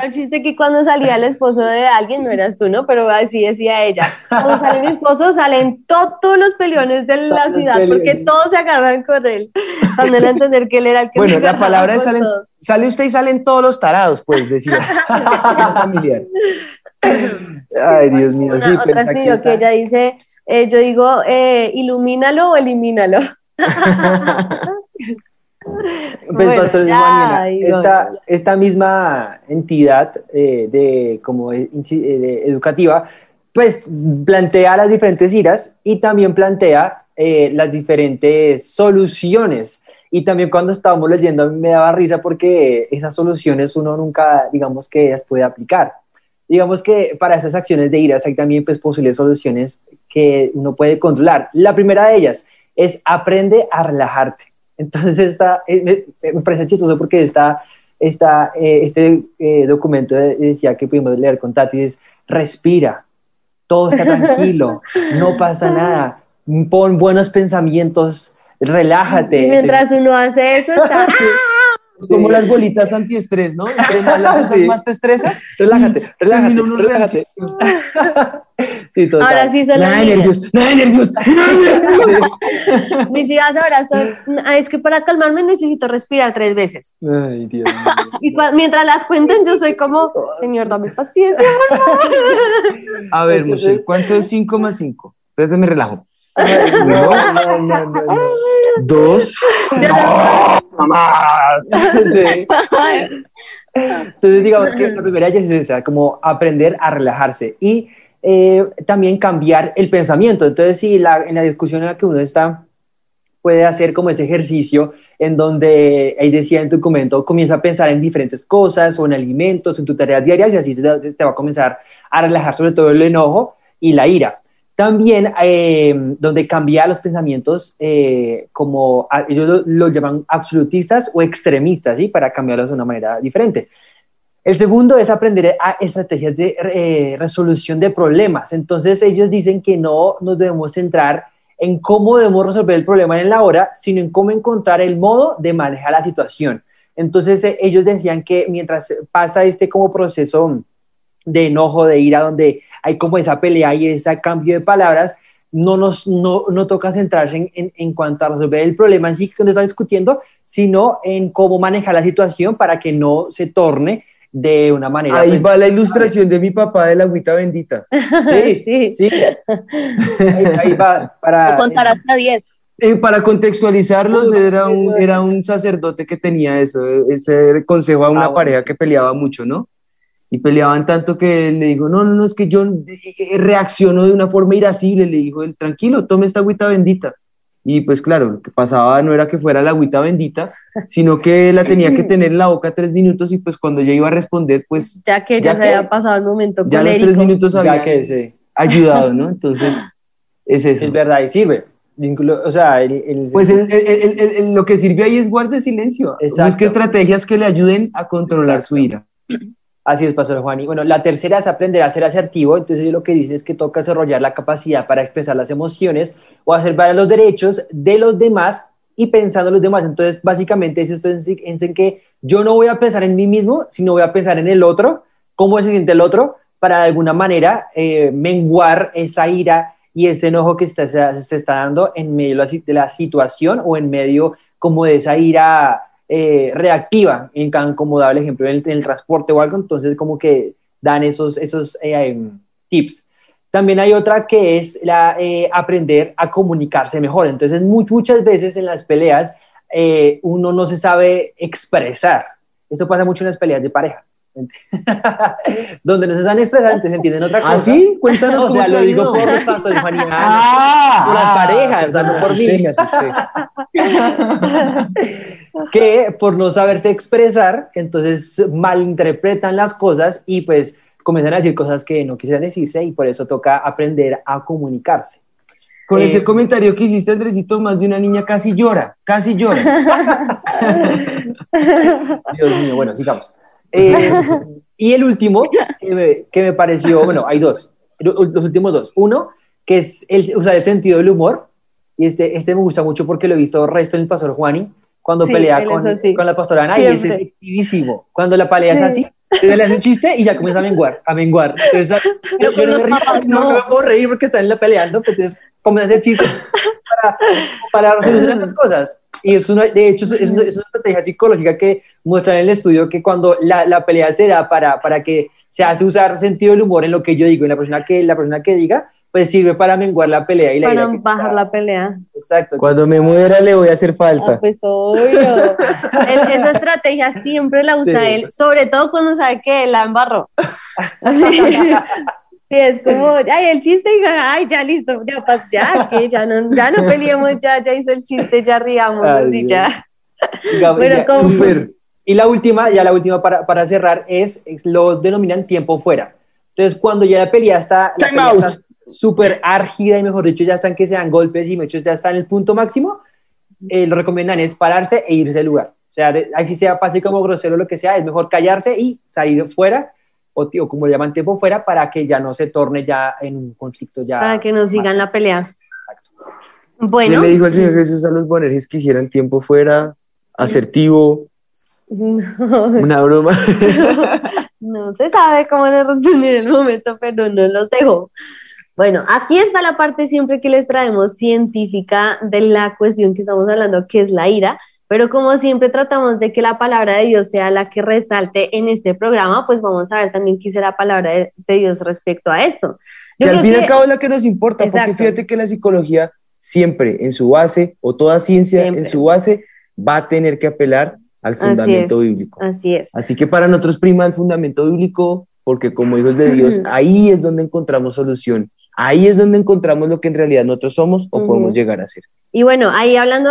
El chiste que cuando salía el esposo de alguien, no eras tú, ¿no? Pero así decía ella. Cuando sale mi esposo, salen todos los peleones de la ciudad, porque todos se agarran con él. Cuando él entender que él era el que Bueno, la palabra es salen, sale usted y salen todos los tarados, pues, decía. familiar. Ay, Dios mío. sí, otra que, que ella dice, eh, yo digo, eh, ilumínalo o elimínalo. Pues, esta, misma entidad eh, de, como eh, educativa, pues plantea las diferentes iras y también plantea eh, las diferentes soluciones. Y también cuando estábamos leyendo me daba risa porque esas soluciones uno nunca, digamos que las puede aplicar. Digamos que para estas acciones de iras hay también pues, posibles soluciones que uno puede controlar. La primera de ellas es aprende a relajarte. Entonces, está, eh, me, parece chistoso porque está, está eh, este eh, documento decía que pudimos leer con Tati, es respira, todo está tranquilo, no pasa nada, pon buenos pensamientos, relájate. Y mientras uno hace eso, está... como las bolitas antiestrés, ¿no? Entre más las usas, más te estresas. Relájate, relájate, relájate. sí, total. Ahora sí son nada de nervios, nada de nervios, Mis ideas ahora son, ah, es que para calmarme necesito respirar tres veces. Ay, Dios Y mientras las cuenten yo soy como, señor, dame paciencia, por favor. A ver, Moshe, ¿cuánto es 5 más 5? Espérate, me relajo. no, no, no, no. Dos. ¡Mamás! Sí. Entonces, digamos que la primera ya es esa, como aprender a relajarse y eh, también cambiar el pensamiento. Entonces, si la, en la discusión en la que uno está, puede hacer como ese ejercicio en donde, ahí decía en tu documento, comienza a pensar en diferentes cosas o en alimentos, en tus tareas diarias y así te, te va a comenzar a relajar sobre todo el enojo y la ira. También, eh, donde cambia los pensamientos, eh, como ellos lo, llaman absolutistas o extremistas, ¿sí? Para cambiarlos de una manera diferente. El segundo es aprender a estrategias de eh, resolución de problemas. Entonces, ellos dicen que no nos debemos centrar en cómo debemos resolver el problema en la hora, sino en cómo encontrar el modo de manejar la situación. Entonces, ellos decían que mientras pasa este como proceso de enojo, de ira, donde hay como esa pelea y ese cambio de palabras, no nos no, no toca centrarse en, en, cuanto a resolver el problema en sí que nos está discutiendo, sino en cómo manejar la situación para que no se torne de una manera. Ahí va la ilustración de mi papá de la agüita bendita. Sí, sí. Ahí, va para. contar hasta 10. Eh, para contextualizarlos, era un, era un sacerdote que tenía eso, ese consejo a una ah, pareja que peleaba mucho, ¿no? y peleaban tanto que él le dijo, no, no, no, es que yo eh, reacciono de una forma irascible, le dijo él, tranquilo, tome esta agüita bendita. Y pues claro, lo que pasaba no era que fuera la agüita bendita, sino que la tenía que tener en la boca tres minutos y pues cuando ya iba a responder, pues... Ya que ya, se había pasado el momento Ya los tres minutos había que, ayudado, ¿no? Entonces, es eso. Es verdad, y sirve. O sea, pues lo que sirve ahí es guarde silencio. Busque estrategias que le ayuden a controlar su ira. Así es, Pastor Juan. Y bueno, la tercera es aprender a ser asertivo. Entonces, lo que dice es que toca desarrollar la capacidad para expresar las emociones o hacer valer los derechos de los demás y pensando en los demás. Entonces, básicamente es esto en, que yo no voy a pensar en mí mismo, sino voy a pensar en el otro, cómo se siente el otro, para de alguna manera eh, menguar esa ira y ese enojo que se, se, está dando en medio de la situación o en medio como de esa ira eh, reactiva, en como daba el ejemplo en el, transporte o algo, entonces como que dan esos, esos eh, em, tips. También hay otra que es la, eh, aprender a comunicarse mejor. Entonces muchas veces en las peleas uno no se sabe expresar. Esto pasa mucho en las peleas de pareja. donde no se saben expresar, entonces entienden otra ¿Ah, cosa. ¿Ah, sí? Cuéntanos. o sea, lo digo por los pastores ah, por las parejas, sea, no por mí. que por no saberse expresar, entonces malinterpretan las cosas y pues comienzan a decir cosas que no quisieran decirse y por eso toca aprender a comunicarse. Con ese eh, comentario que hiciste, Andresito, más de una niña casi llora, casi llora. Dios mío, bueno, sigamos. Eh, y el último, que me, pareció, bueno, hay dos, los, últimos dos. Uno, que es el, o sea, el sentido del humor, y este, este me gusta mucho porque lo he visto resto en el Pastor Juani, cuando pelea con, con, la pastora Ana, y es efectivísimo. Cuando la pelea es así, le hace un chiste y ya comienza a menguar, a menguar. Entonces, yo, no, me no, me puedo reír porque están peleando, pues entonces comienza a hacer chistes para, para solucionar las cosas. Y es una, de hecho, es una, estrategia psicológica que muestra en el estudio que cuando la, la, pelea se da para, para que se hace usar sentido del humor en lo que yo digo, en la persona que, la persona que diga, pues sirve para menguar la pelea y la Para bajar la pelea. Exacto. Cuando me muera le voy a hacer falta. Ah, pues obvio. esa estrategia siempre la usa él, sobre todo cuando sabe que la embarró. Sí, es como, ay, el chiste, y ay, ya listo, ya, ya, que ya no, ya no peleemos, ya, ya hizo el chiste, ya riamos, y ya. Y la última, ya la última para, para cerrar, es, lo denominan tiempo fuera. Entonces, cuando ya la pelea está súper árgida y mejor dicho, ya están que sean golpes y mechos, ya está en el punto máximo, eh, lo recomiendan es pararse e irse del lugar. O sea, ahí si sea fácil como grosero lo que sea, es mejor callarse y salir fuera o, tío, como le llaman tiempo fuera para que ya no se torne ya en un conflicto ya. Para que no sigan la pelea. Bueno. ¿Qué le dijo el Señor Jesús a los bonejes que hicieran tiempo fuera, asertivo? Una broma. no se sabe cómo le responder en el momento, pero no los dejo. Bueno, aquí está la parte siempre que les traemos científica de la cuestión que estamos hablando, que es la ira. Pero como siempre tratamos de que la palabra de Dios sea la que resalte en este programa, pues vamos a ver también qué es la palabra de, Dios respecto a esto. y al fin y al cabo es la que nos importa, porque fíjate que la psicología siempre en su base, o toda ciencia en su base, va a tener que apelar al fundamento bíblico. Así es. Así que para nosotros prima el fundamento bíblico, porque como hijos de Dios, ahí es donde encontramos solución. Ahí es donde encontramos lo que en realidad nosotros somos o podemos llegar a ser. Y bueno, ahí hablando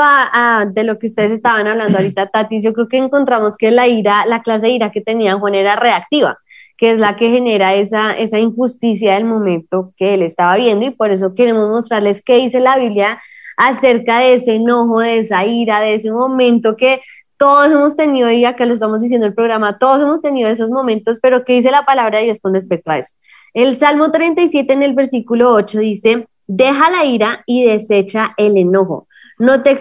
de lo que ustedes estaban hablando ahorita, Tati, yo creo que encontramos que la ira, la clase de ira que tenía Juan era reactiva, que es la que genera esa, esa injusticia del momento que él estaba viendo y por eso queremos mostrarles qué dice la Biblia acerca de ese enojo, de esa ira, de ese momento que todos hemos tenido, y acá lo estamos diciendo el programa, todos hemos tenido esos momentos, pero ¿qué dice la palabra de Dios con respecto a eso? El Salmo 37 en el versículo 8 dice, deja la ira y desecha el enojo. No te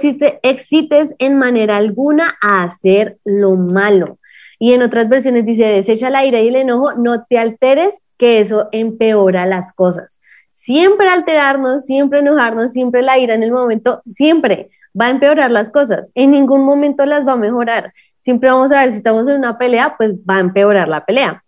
excites en manera alguna a hacer lo malo. Y en otras versiones dice, desecha la ira y el enojo, no te alteres, que eso empeora las cosas. Siempre alterarnos, siempre enojarnos, siempre la ira en el momento, siempre va a empeorar las cosas. En ningún momento las va a mejorar. Siempre vamos a ver si estamos en una pelea, pues va a empeorar la pelea.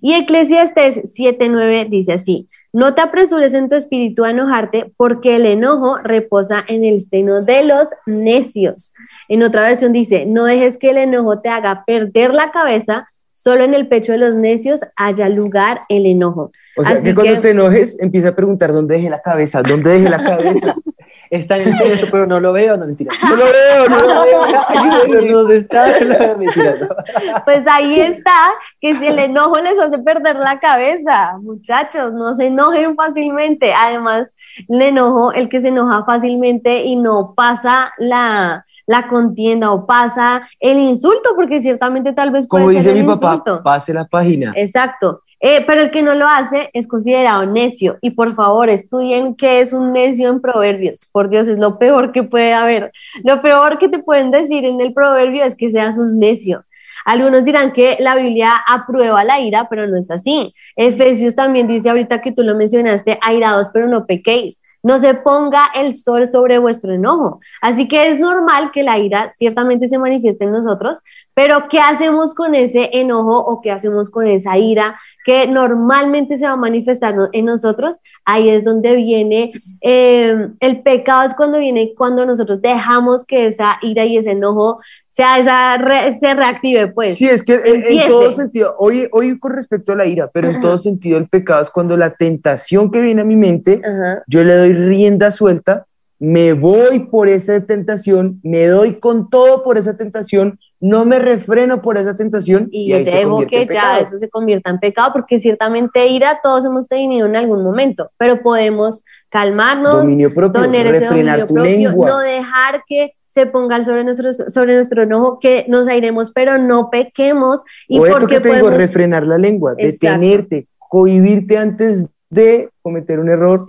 Y Eclesiastes 7:9 dice así, no te apresures en tu espíritu a enojarte porque el enojo reposa en el seno de los necios. En otra versión dice, no dejes que el enojo te haga perder la cabeza, solo en el pecho de los necios haya lugar el enojo. O sea, que cuando te enojes, empieza a preguntar dónde dejé la cabeza, dónde dejé la cabeza. está en el techo, pero no lo veo, no mentira. No lo veo, no lo veo. ¿Dónde está? Pues ahí está, que si el enojo les hace perder la cabeza, muchachos, no se enojen fácilmente. Además, el enojo, el que se enoja fácilmente y no pasa la, la contienda o pasa el insulto, porque ciertamente tal vez puede Como dice mi papá, pase la página. Exacto. Eh, pero el que no lo hace es considerado necio. Y por favor, estudien qué es un necio en proverbios. Por Dios, es lo peor que puede haber. Lo peor que te pueden decir en el proverbio es que seas un necio. Algunos dirán que la Biblia aprueba la ira, pero no es así. Efesios también dice ahorita que tú lo mencionaste, airados, pero no pequéis no se ponga el sol sobre vuestro enojo. Así que es normal que la ira ciertamente se manifieste en nosotros, pero ¿qué hacemos con ese enojo o qué hacemos con esa ira que normalmente se va a manifestar en nosotros? Ahí es donde viene eh, el pecado, es cuando viene cuando nosotros dejamos que esa ira y ese enojo sea esa se reactive, pues. Sí, es que en, todo sentido, hoy, hoy con respecto a la ira, pero en todo sentido el pecado es cuando la tentación que viene a mi mente, yo le doy rienda suelta, me voy por esa tentación, me doy con todo por esa tentación, no me refreno por esa tentación y, y dejo que ya eso se convierta en pecado, porque ciertamente ira todos hemos tenido en algún momento, pero podemos calmarnos, dominio propio, refrenar tu lengua. no dejar que se pongan sobre nuestro, sobre nuestro enojo, que nos airemos, pero no pequemos. Y o eso que te digo, refrenar la lengua, detenerte, cohibirte antes de cometer un error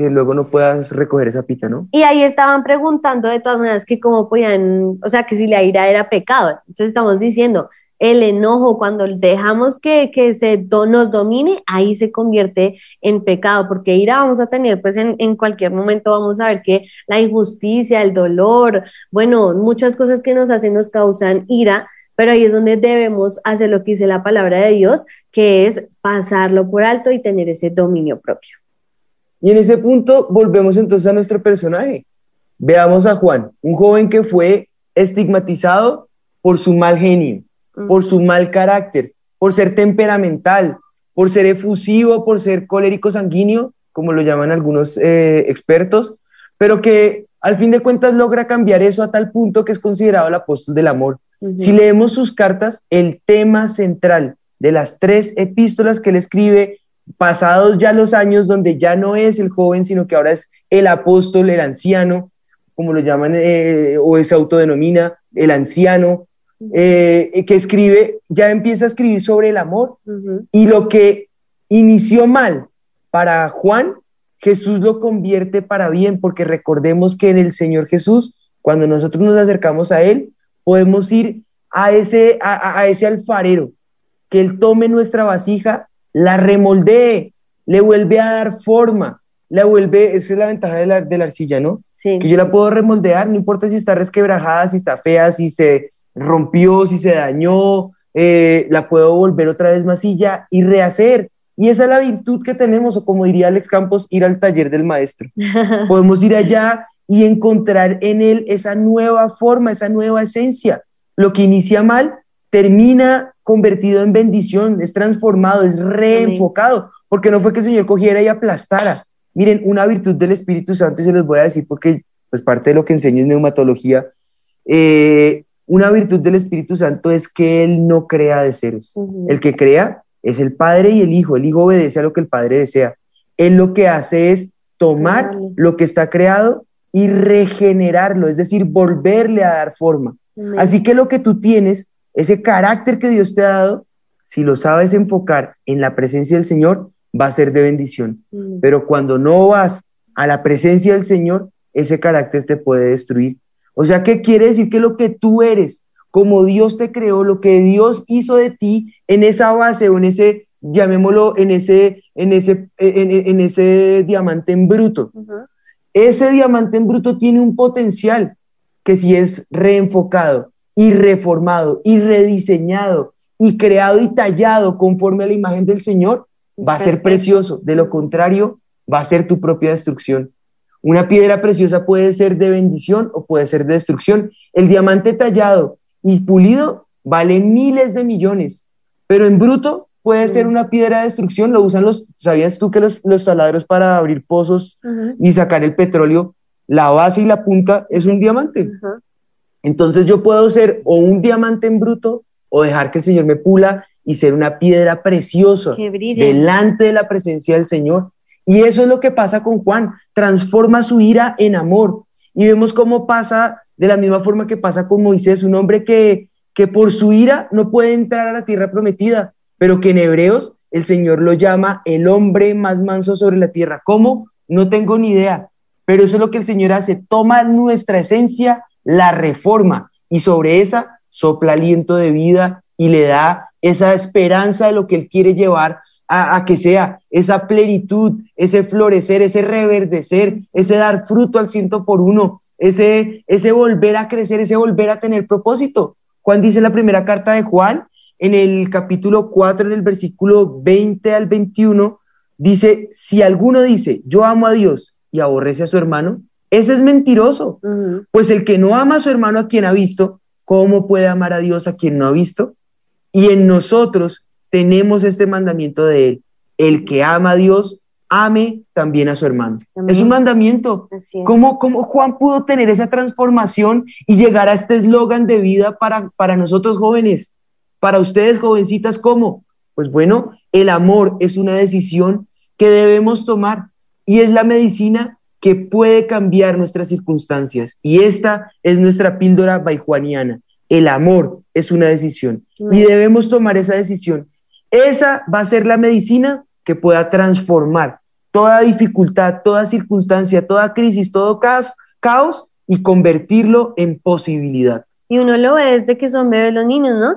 que luego no puedas recoger esa pita, ¿no? Y ahí estaban preguntando de todas maneras que cómo podían, o sea, que si la ira era pecado. Entonces estamos diciendo, el enojo, cuando dejamos que, se nos domine, ahí se convierte en pecado, porque ira vamos a tener, pues en, en, cualquier momento vamos a ver que la injusticia, el dolor, bueno, muchas cosas que nos hacen nos causan ira, pero ahí es donde debemos hacer lo que dice la palabra de Dios, que es pasarlo por alto y tener ese dominio propio. Y en ese punto volvemos entonces a nuestro personaje. Veamos a Juan, un joven que fue estigmatizado por su mal genio por su mal carácter, por ser temperamental, por ser efusivo, por ser colérico sanguíneo, como lo llaman algunos eh, expertos, pero que al fin de cuentas logra cambiar eso a tal punto que es considerado el apóstol del amor. Si leemos sus cartas, el tema central de las tres epístolas que él escribe, pasados ya los años donde ya no es el joven, sino que ahora es el apóstol, el anciano, como lo llaman eh, o se autodenomina, el anciano, eh, que escribe, ya empieza a escribir sobre el amor. Y lo que inició mal para Juan, Jesús lo convierte para bien, porque recordemos que en el Señor Jesús, cuando nosotros nos acercamos a Él, podemos ir a ese, a, ese alfarero, que Él tome nuestra vasija, la remoldee, le vuelve a dar forma, la vuelve, esa es la ventaja de la, de la arcilla, ¿no? Que yo la puedo remoldear, no importa si está resquebrajada, si está fea, si se rompió, si se dañó, eh, la puedo volver otra vez masilla y rehacer. Y esa es la virtud que tenemos, o como diría Alex Campos, ir al taller del maestro. Podemos ir allá y encontrar en él esa nueva forma, esa nueva esencia. Lo que inicia mal termina convertido en bendición, es transformado, es reenfocado, porque no fue que el Señor cogiera y aplastara. Miren, una virtud del Espíritu Santo, y se los voy a decir porque pues parte de lo que enseño es neumatología, eh, una virtud del Espíritu Santo es que Él no crea de ceros. El que crea es el Padre y el Hijo. El Hijo obedece a lo que el Padre desea. Él lo que hace es tomar lo que está creado y regenerarlo, es decir, volverle a dar forma. Así que lo que tú tienes, ese carácter que Dios te ha dado, si lo sabes enfocar en la presencia del Señor, va a ser de bendición. Pero cuando no vas a la presencia del Señor, ese carácter te puede destruir. O sea, ¿qué quiere decir? Que lo que tú eres, como Dios te creó, lo que Dios hizo de ti en esa base o en ese, llamémoslo, en ese, en ese, en, ese diamante en bruto. Ese diamante en bruto tiene un potencial que si es reenfocado y reformado y rediseñado y creado y tallado conforme a la imagen del Señor, va a ser precioso. De lo contrario, va a ser tu propia destrucción. Una piedra preciosa puede ser de bendición o puede ser de destrucción. El diamante tallado y pulido vale miles de millones, pero en bruto puede ser una piedra de destrucción. Lo usan los, ¿sabías tú que los, los taladros para abrir pozos y sacar el petróleo, la base y la punta es un diamante? Entonces yo puedo ser o un diamante en bruto o dejar que el Señor me pula y ser una piedra preciosa delante de la presencia del Señor. Y eso es lo que pasa con Juan, transforma su ira en amor. Y vemos cómo pasa de la misma forma que pasa con Moisés, un hombre que, que por su ira no puede entrar a la tierra prometida, pero que en Hebreos el Señor lo llama el hombre más manso sobre la tierra. ¿Cómo? No tengo ni idea, pero eso es lo que el Señor hace, toma nuestra esencia, la reforma y sobre esa sopla aliento de vida y le da esa esperanza de lo que Él quiere llevar a, que sea esa plenitud, ese florecer, ese reverdecer, ese dar fruto al ciento por uno, ese, ese volver a crecer, ese volver a tener propósito. Juan dice en la primera carta de Juan, en el capítulo 4, en el versículo 20 al 21, dice, si alguno dice, yo amo a Dios y aborrece a su hermano, ese es mentiroso, pues el que no ama a su hermano a quien ha visto, ¿cómo puede amar a Dios a quien no ha visto? Y en nosotros tenemos este mandamiento de Él. El que ama a Dios, ame también a su hermano. Es un mandamiento. ¿Cómo, ¿Cómo, Juan pudo tener esa transformación y llegar a este eslogan de vida para, para nosotros jóvenes? Para ustedes jovencitas, ¿cómo? Pues bueno, el amor es una decisión que debemos tomar y es la medicina que puede cambiar nuestras circunstancias. Y esta es nuestra píldora baijuaniana. El amor es una decisión y debemos tomar esa decisión. Esa va a ser la medicina que pueda transformar toda dificultad, toda circunstancia, toda crisis, todo caos, caos y convertirlo en posibilidad. Y uno lo ve desde que son bebés los niños, ¿no?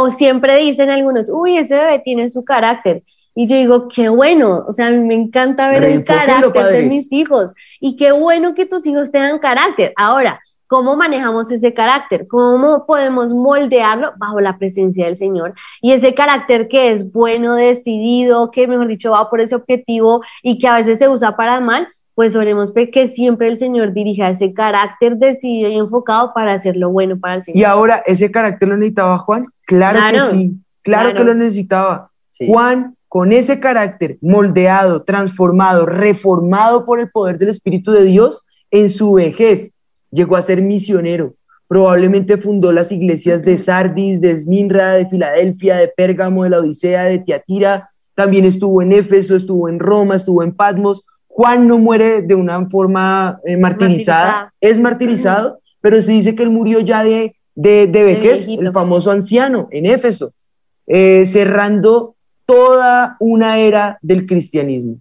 o siempre dicen algunos, uy, ese bebé tiene su carácter. Y yo digo, qué bueno, o sea, me encanta ver el carácter de mis hijos. Y qué bueno que tus hijos tengan carácter. Ahora, ¿Cómo manejamos ese carácter? ¿Cómo podemos moldearlo bajo la presencia del Señor? Y ese carácter que es bueno, decidido, que mejor dicho va por ese objetivo y que a veces se usa para mal, pues oremos que siempre el Señor dirija ese carácter decidido y enfocado para hacer lo bueno para el Señor. Y ahora, ¿ese carácter lo necesitaba Juan? Claro, que sí, claro, que lo necesitaba. Juan, con ese carácter moldeado, transformado, reformado por el poder del Espíritu de Dios, en su vejez llegó a ser misionero. Probablemente fundó las iglesias de Sardis, de Esminra, de Filadelfia, de Pérgamo, de la Odisea, de Tiatira. También estuvo en Éfeso, estuvo en Roma, estuvo en Patmos. Juan no muere de una forma eh, martirizada, es martirizado, pero se dice que él murió ya de, de, vejez, el famoso anciano en Éfeso, eh, cerrando toda una era del cristianismo.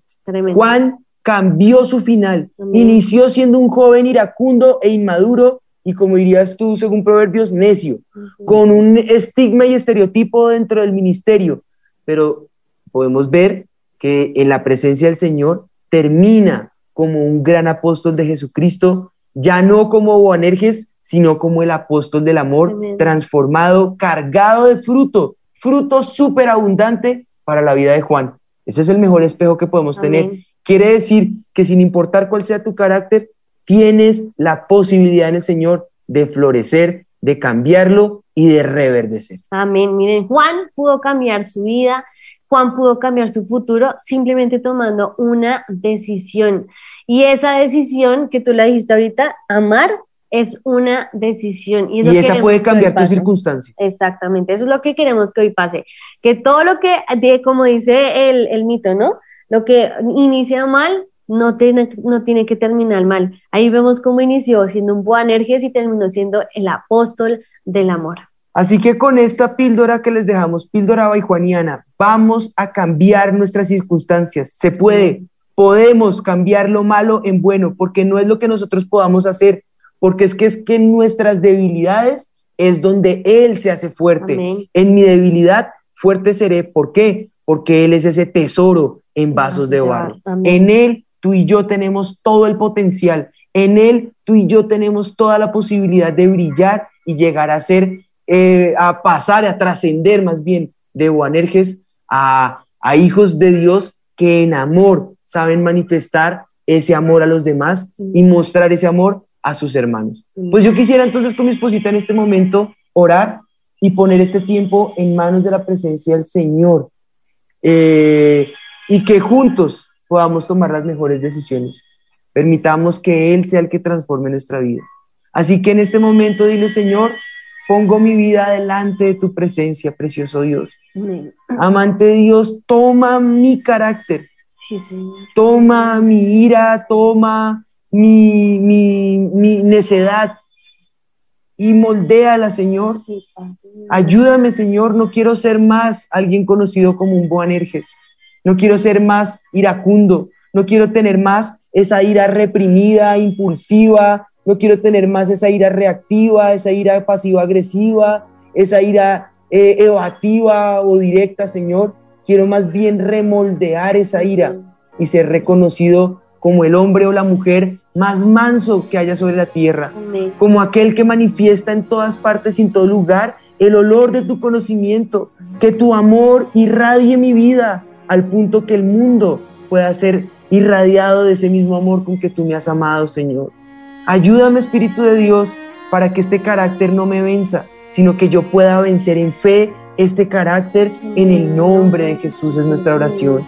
Juan cambió su final. Inició siendo un joven iracundo e inmaduro y como dirías tú, según Proverbios, necio, con un estigma y estereotipo dentro del ministerio. Pero podemos ver que en la presencia del Señor termina como un gran apóstol de Jesucristo, ya no como Boanerges, sino como el apóstol del amor, transformado, cargado de fruto, fruto súper abundante para la vida de Juan. Ese es el mejor espejo que podemos tener Quiere decir que sin importar cuál sea tu carácter, tienes la posibilidad en el Señor de florecer, de cambiarlo y de reverdecer. Amén. Miren, Juan pudo cambiar su vida, Juan pudo cambiar su futuro simplemente tomando una decisión. Y esa decisión que tú la dijiste ahorita, amar, es una decisión. Y, esa puede cambiar tu circunstancia. Exactamente, eso es lo que queremos que hoy pase. Que todo lo que, como dice el, el mito, ¿no? Lo que inicia mal, no tiene, no tiene que terminar mal. Ahí vemos cómo inició siendo un Boanerges y terminó siendo el apóstol del amor. Así que con esta píldora que les dejamos, píldora baijuaniana, vamos a cambiar nuestras circunstancias. Se puede, podemos cambiar lo malo en bueno, porque no es lo que nosotros podamos hacer, porque es que es que en nuestras debilidades es donde Él se hace fuerte. En mi debilidad, fuerte seré. ¿Por qué? Porque Él es ese tesoro en vasos de barro. En Él tú y yo tenemos todo el potencial. En Él tú y yo tenemos toda la posibilidad de brillar y llegar a ser, eh, a pasar, a trascender más bien de Boanerges a, a hijos de Dios que en amor saben manifestar ese amor a los demás y mostrar ese amor a sus hermanos. Pues yo quisiera entonces con mi esposita en este momento orar y poner este tiempo en manos de la presencia del Señor eh, y que juntos podamos tomar las mejores decisiones. Permitamos que Él sea el que transforme nuestra vida. Así que en este momento dile, Señor, pongo mi vida delante de tu presencia, precioso Dios. Amante Dios, toma mi carácter. Sí, Señor. Toma mi ira, toma mi, mi, necedad y moldéala, Señor. Ayúdame, Señor. No quiero ser más alguien conocido como un Boanerges no quiero ser más iracundo, no quiero tener más esa ira reprimida, impulsiva, no quiero tener más esa ira reactiva, esa ira pasiva-agresiva, esa ira eh, evativa o directa, Señor. Quiero más bien remoldear esa ira y ser reconocido como el hombre o la mujer más manso que haya sobre la tierra, como aquel que manifiesta en todas partes y en todo lugar el olor de tu conocimiento, que tu amor irradie mi vida, al punto que el mundo pueda ser irradiado de ese mismo amor con que tú me has amado, Señor. Ayúdame, Espíritu de Dios, para que este carácter no me venza, sino que yo pueda vencer en fe este carácter en el nombre de Jesús, es nuestra oración.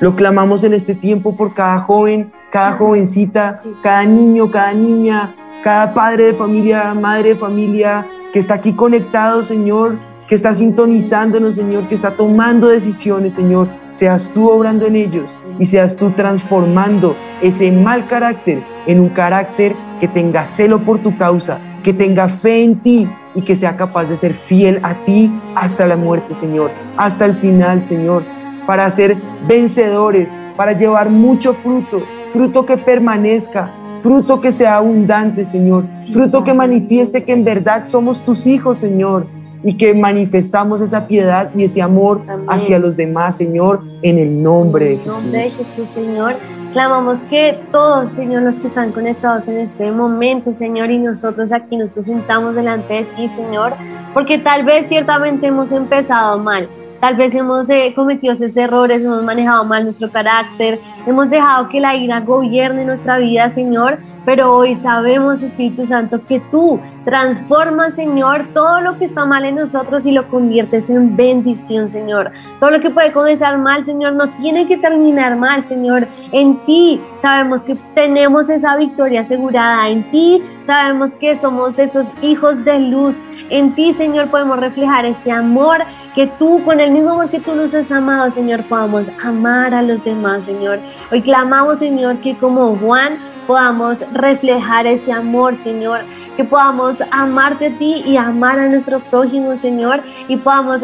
Lo clamamos en este tiempo por cada joven, cada jovencita, cada niño, cada niña, cada padre de familia, madre de familia que está aquí conectado, Señor, que está sintonizándonos, Señor, que está tomando decisiones, Señor. Seas tú obrando en ellos y seas tú transformando ese mal carácter en un carácter que tenga celo por tu causa, que tenga fe en ti y que sea capaz de ser fiel a ti hasta la muerte, Señor, hasta el final, Señor, para ser vencedores, para llevar mucho fruto, fruto que permanezca, fruto que sea abundante, Señor, fruto que manifieste que en verdad somos tus hijos, Señor y que manifestamos esa piedad y ese amor hacia los demás, Señor, en el nombre de Jesús. En el nombre de Jesús, Señor. Clamamos que todos, Señor, los que están conectados en este momento, Señor, y nosotros aquí nos presentamos delante de ti, Señor, porque tal vez ciertamente hemos empezado mal, Tal vez hemos eh, cometido esos errores, hemos manejado mal nuestro carácter, hemos dejado que la ira gobierne nuestra vida, Señor, pero hoy sabemos, Espíritu Santo, que tú transformas, Señor, todo lo que está mal en nosotros y lo conviertes en bendición, Señor. Todo lo que puede comenzar mal, Señor, no tiene que terminar mal, Señor. En ti sabemos que tenemos esa victoria asegurada. En ti sabemos que somos esos hijos de luz. En ti, Señor, podemos reflejar ese amor que tú, con el mismo amor que tú nos has amado, Señor, podamos amar a los demás, Señor. Hoy clamamos, Señor, que como Juan podamos reflejar ese amor, Señor. Que podamos amarte a ti y amar a nuestro prójimo, Señor. Y podamos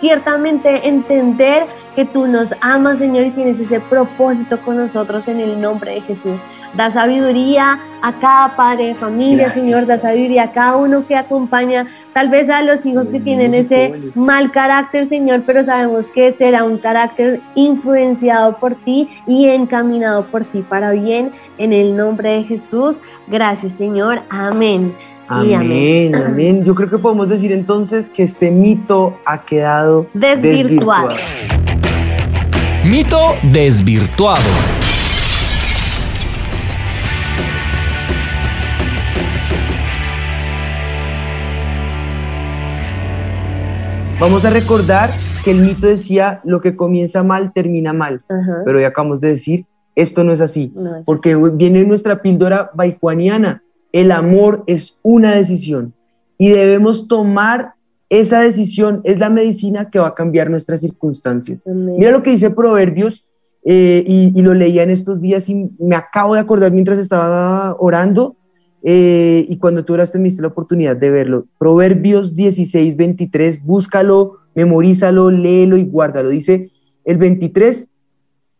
ciertamente entender que tú nos amas, Señor, y tienes ese propósito con nosotros en el nombre de Jesús. Da sabiduría a cada padre de familia, Señor. Da sabiduría a cada uno que acompaña, tal vez a los hijos que tienen ese mal carácter, Señor, pero sabemos que será un carácter influenciado por ti y encaminado por ti para bien. En el nombre de Jesús. Gracias, Señor. Amén. Amén, amén, Yo creo que podemos decir entonces que este mito ha quedado desvirtuado. Mito desvirtuado. Vamos a recordar que el mito decía lo que comienza mal termina mal, pero ya acabamos de decir esto no es así, porque viene nuestra píldora baijuaniana. El amor es una decisión y debemos tomar esa decisión, es la medicina que va a cambiar nuestras circunstancias. Mira lo que dice Proverbios eh, y, lo leía en estos días y me acabo de acordar mientras estaba orando eh, y cuando tú oraste me diste la oportunidad de verlo. Proverbios 16, 23, búscalo, memorízalo, léelo y guárdalo. Dice el 23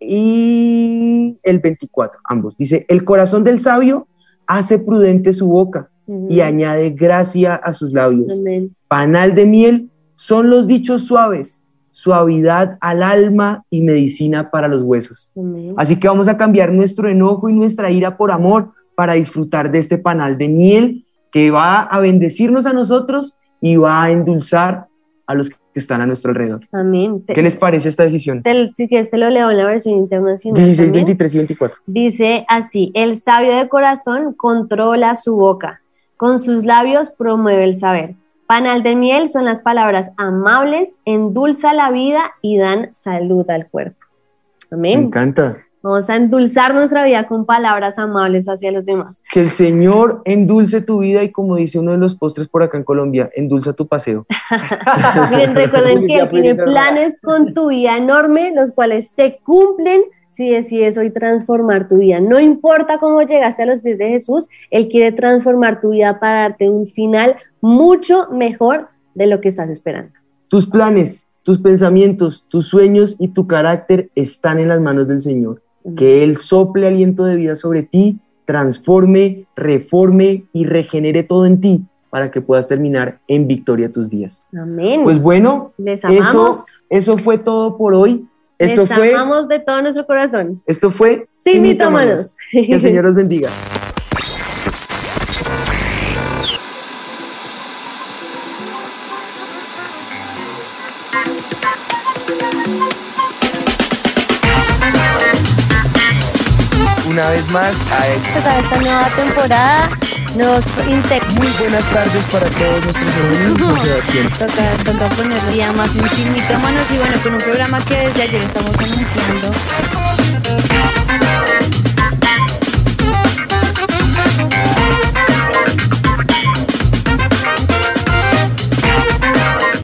y el 24, ambos. Dice, el corazón del sabio hace prudente su boca y añade gracia a sus labios. Panal de miel son los dichos suaves suavidad al alma y medicina para los huesos. Así que vamos a cambiar nuestro enojo y nuestra ira por amor para disfrutar de este panal de miel que va a bendecirnos a nosotros y va a endulzar a los que están a nuestro alrededor. Amén. ¿Qué les parece esta decisión? si quieres te lo leo en la versión internacional. 16, 23 y 24. Dice así, el sabio de corazón controla su boca, con sus labios promueve el saber Panal de miel son las palabras amables, endulza la vida y dan salud al cuerpo. Amén. Me encanta. Vamos a endulzar nuestra vida con palabras amables hacia los demás. Que el Señor endulce tu vida y como dice uno de los postres por acá en Colombia, endulza tu paseo. Miren, recuerden que Él tiene planes con tu vida enorme, los cuales se cumplen si decides hoy transformar tu vida. No importa cómo llegaste a los pies de Jesús, Él quiere transformar tu vida para darte un final mucho mejor de lo que estás esperando. Tus planes, tus pensamientos, tus sueños y tu carácter están en las manos del Señor. Que Él sople aliento de vida sobre ti, transforme, reforme y regenere todo en ti para que puedas terminar en victoria tus días. Amén. Pues bueno, eso, eso fue todo por hoy. Esto Les fue, amamos de todo nuestro corazón. Esto fue Sin Mitómanos. Que el Señor los bendiga. Una vez más a esta, pues a esta nueva temporada nos Muy buenas tardes para todos nuestros amigos, Sebastián. Toca, toca ponerle ya más en y bueno, con un programa que desde ayer estamos anunciando